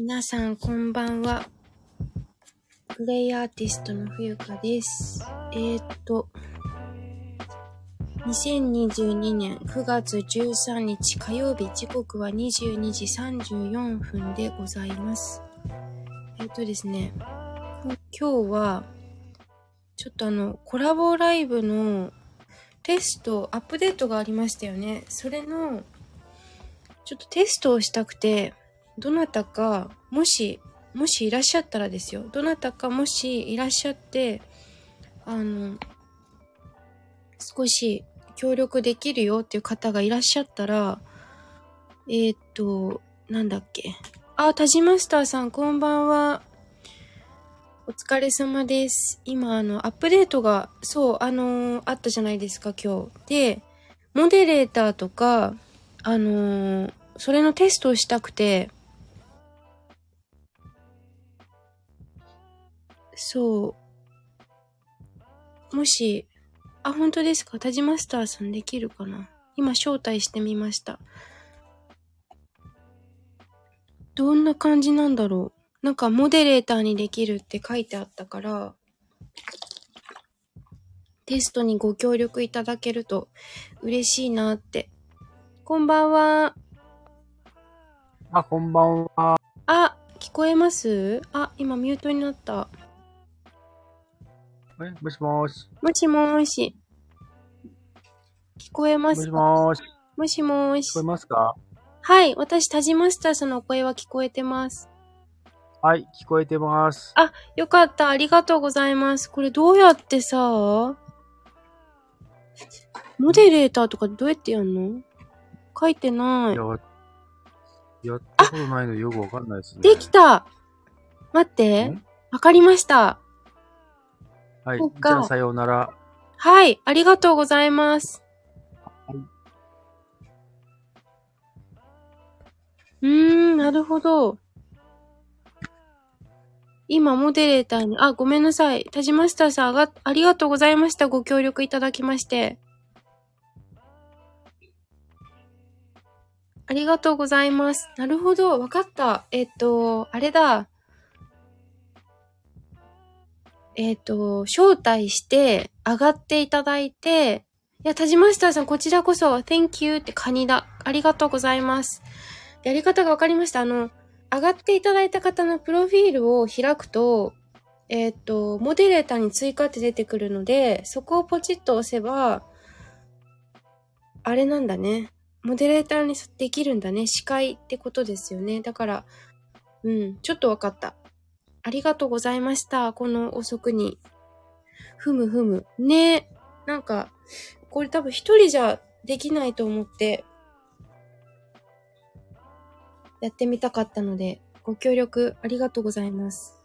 皆さんこんばんは。プレイアーティストの冬香です。えー、っと、2022年9月13日火曜日、時刻は22時34分でございます。えー、っとですね、今日は、ちょっとあの、コラボライブのテスト、アップデートがありましたよね。それの、ちょっとテストをしたくて、どなたか、もし、もしいらっしゃったらですよ。どなたかもしいらっしゃって、あの、少し協力できるよっていう方がいらっしゃったら、えー、っと、なんだっけ。あ、タジマスターさん、こんばんは。お疲れ様です。今、あの、アップデートが、そう、あのーあったじゃないですか、今日。で、モデレーターとか、あのーそれのテストをしたくて、そう。もし、あ、本当ですか？タジマスターさんできるかな？今招待してみました。どんな感じなんだろう？なんかモデレーターにできるって書いてあったから、テストにご協力いただけると嬉しいなって。こんばんは。あ、こんばんは。あ、聞こえます？あ、今ミュートになった。え、もしもーし。もしもーし。聞こえまもしすか？もーし。もしもーし聞こえ。ますか？はい、私、タジマスターさんのお声は聞こえてます。はい、聞こえてます。あ、よかった。ありがとうございます。これどうやってさ、モデレーターとかどうやってやんの？書いてないや。、やったことないのでよくわかんないですね。できた待ってん？わかりました。はい、じゃあさようなら。はい、ありがとうございます。はい。うーん、なるほど。今、モデレーターに、あ、ごめんなさい。タジマスターさん、あが、ありがとうございました。ご協力いただきまして。ありがとうございます。なるほど。わかった。えっと、あれだ。えっと、招待して、上がっていただいて、いや、タジマスターさん、こちらこそ、Thank you ってカニだ。ありがとうございます。やり方がわかりました。あの、上がっていただいた方のプロフィールを開くと、えっ、と、モデレーターに追加って出てくるので、そこをポチッと押せば、あれなんだね。モデレーターにできるんだね。司会ってことですよね。だから、うん、ちょっとわかった。ありがとうございました。この遅くに。ふむふむ。ねなんか、これ多分一人じゃできないと思って、やってみたかったので、ご協力ありがとうございます。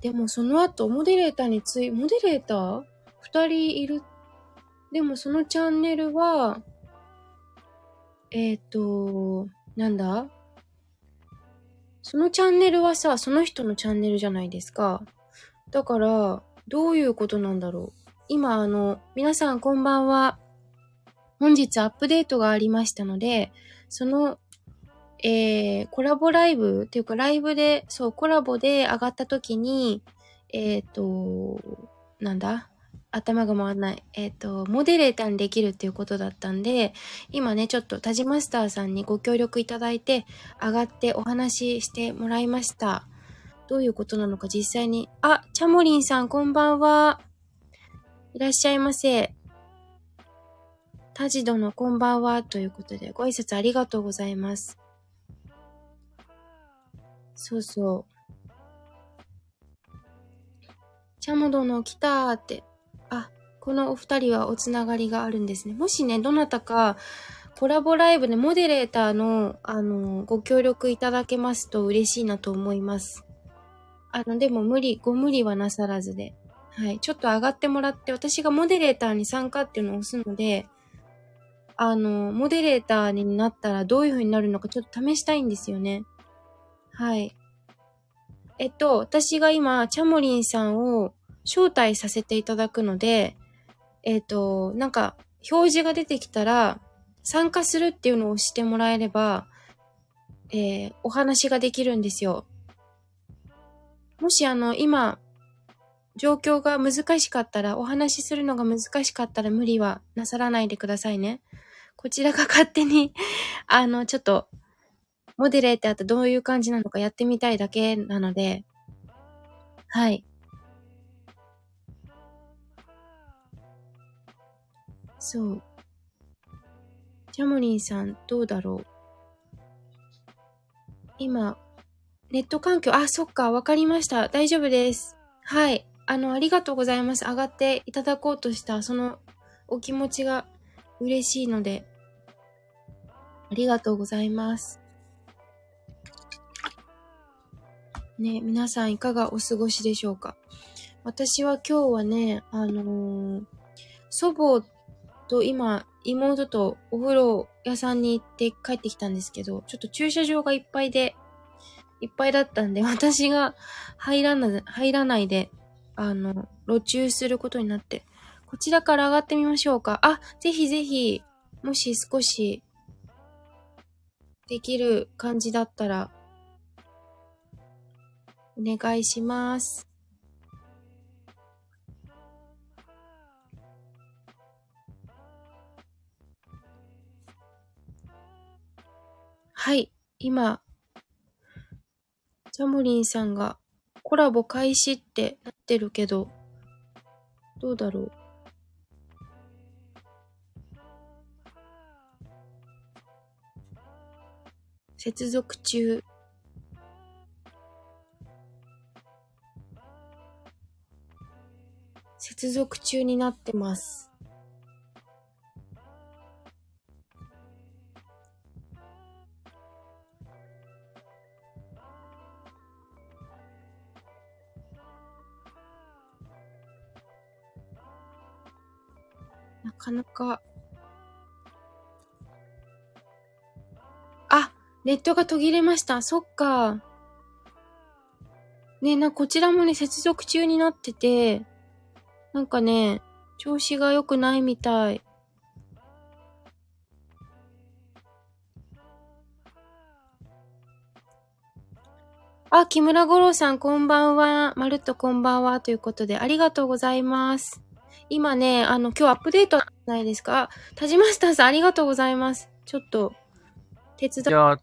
でもその後、モデレーターについ、モデレーター？二人いる。でもそのチャンネルは、えっ、と、なんだ？そのチャンネルはさ、その人のチャンネルじゃないですか。だから、どういうことなんだろう。今、あの、皆さんこんばんは。本日アップデートがありましたので、その、えー、コラボライブっていうかライブで、そう、コラボで上がった時に、えっ、と、なんだ？頭が回らない。えっ、と、モデレーターにできるっていうことだったんで、今ね、ちょっとタジマスターさんにご協力いただいて、上がってお話ししてもらいました。どういうことなのか実際に。あ、チャモリンさんこんばんは。いらっしゃいませ。タジドのこんばんはということで、ご挨拶ありがとうございます。そうそう。チャモドの来たーって。このお二人はおつながりがあるんですね。もしね、どなたかコラボライブでモデレーターの、あの、ご協力いただけますと嬉しいなと思います。あの、でも無理、ご無理はなさらずで。はい。ちょっと上がってもらって、私がモデレーターに参加っていうのを押すので、あの、モデレーターになったらどういう風になるのかちょっと試したいんですよね。はい。えっと、私が今、チャモリンさんを招待させていただくので、えっと、なんか、表示が出てきたら、参加するっていうのを押してもらえれば、えー、お話ができるんですよ。もしあの、今、状況が難しかったら、お話しするのが難しかったら無理はなさらないでくださいね。こちらが勝手に あの、ちょっと、モデレーターってどういう感じなのかやってみたいだけなので、はい。そう。ジャモリンさん、どうだろう？今、ネット環境、あ、そっか、わかりました。大丈夫です。はい。あの、ありがとうございます。上がっていただこうとした、そのお気持ちが嬉しいので、ありがとうございます。ね、皆さんいかがお過ごしでしょうか？私は今日はね、あのー、祖母と今、妹とお風呂屋さんに行って帰ってきたんですけど、ちょっと駐車場がいっぱいで、いっぱいだったんで、私が入らな、入らないで、あの、路中することになって、こちらから上がってみましょうか。あ、ぜひぜひ、もし少し、できる感じだったら、お願いします。はい、今、ジャモリンさんがコラボ開始ってなってるけど、どうだろう？接続中。接続中になってます。なかなか。あ、ネットが途切れました。そっか。ねな、こちらもね、接続中になってて、なんかね、調子が良くないみたい。あ、木村五郎さん、こんばんは。まるっとこんばんは。ということで、ありがとうございます。今ね、あの、今日アップデートないですか？田島スターさん、ありがとうございます。ちょっと、手伝いや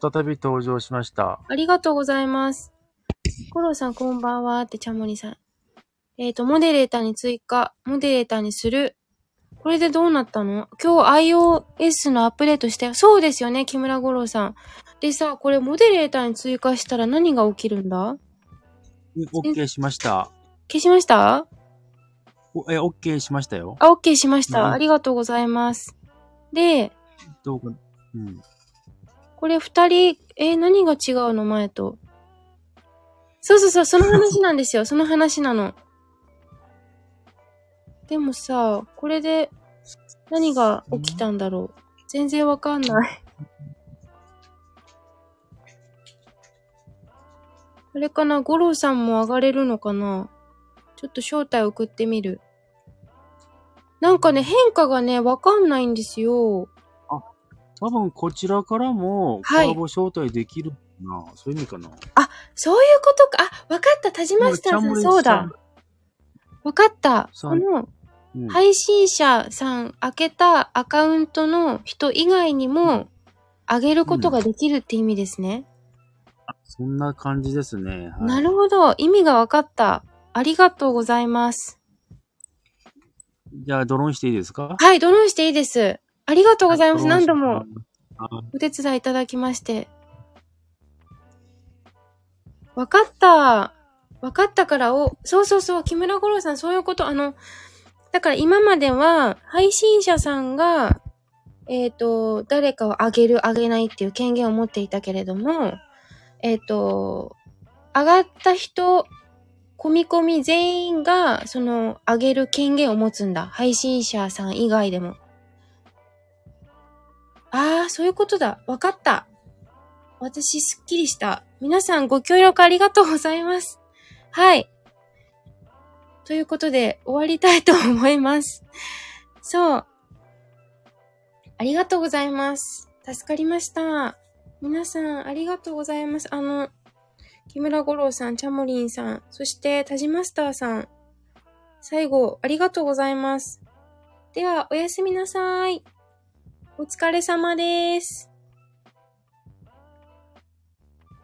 再び登場しました。ありがとうございます。コロさん、こんばんは。って、ちゃもりさん。えっ、ー、と、モデレーターに追加、モデレーターにする。これでどうなったの？今日 iOS のアップデートしたよ。そうですよね、木村五郎さん。でさ、これモデレーターに追加したら何が起きるんだ ?OK しました。消しました？え、OK しましたよ。あ、OK しました。ありがとうございます。で、どうか、うん。これ二人、え何が違うの前と？そうそうそう、その話なんですよ。その話なの。でもさ、これで何が起きたんだろう。全然わかんない。あれかな？五郎さんも上がれるのかな？ちょっと招待送ってみる。なんかね、変化がね、わかんないんですよ。あ、多分こちらからもコラボ招待できるな、はい、そういう意味かな。あ、そういうことか。あ、わかった。田島スターさん、そうだ。わかった。この、うん、配信者さん開けたアカウントの人以外にも、あげることができるって意味ですね。うん、そんな感じですね。はい、なるほど。意味がわかった。ありがとうございます。じゃあ、ドローンしていいですか？はい、ドローンしていいです。ありがとうございます。何度もお手伝いいただきまして。わかった。わかったから、お、そうそうそう、木村五郎さん、そういうこと、あの、だから今までは、配信者さんが、えっ、ー、と、誰かをあげる、あげないっていう権限を持っていたけれども、えっ、ー、と、上がった人込み込み全員が、その、上げる権限を持つんだ。配信者さん以外でも。ああ、そういうことだ。わかった。私、すっきりした。皆さんご協力ありがとうございます。はい。ということで、終わりたいと思います。そう。ありがとうございます。助かりました。皆さん、ありがとうございます。あの、木村五郎さん、チャモリンさん、そしてタジマスターさん。最後、ありがとうございます。では、おやすみなさい。お疲れ様です。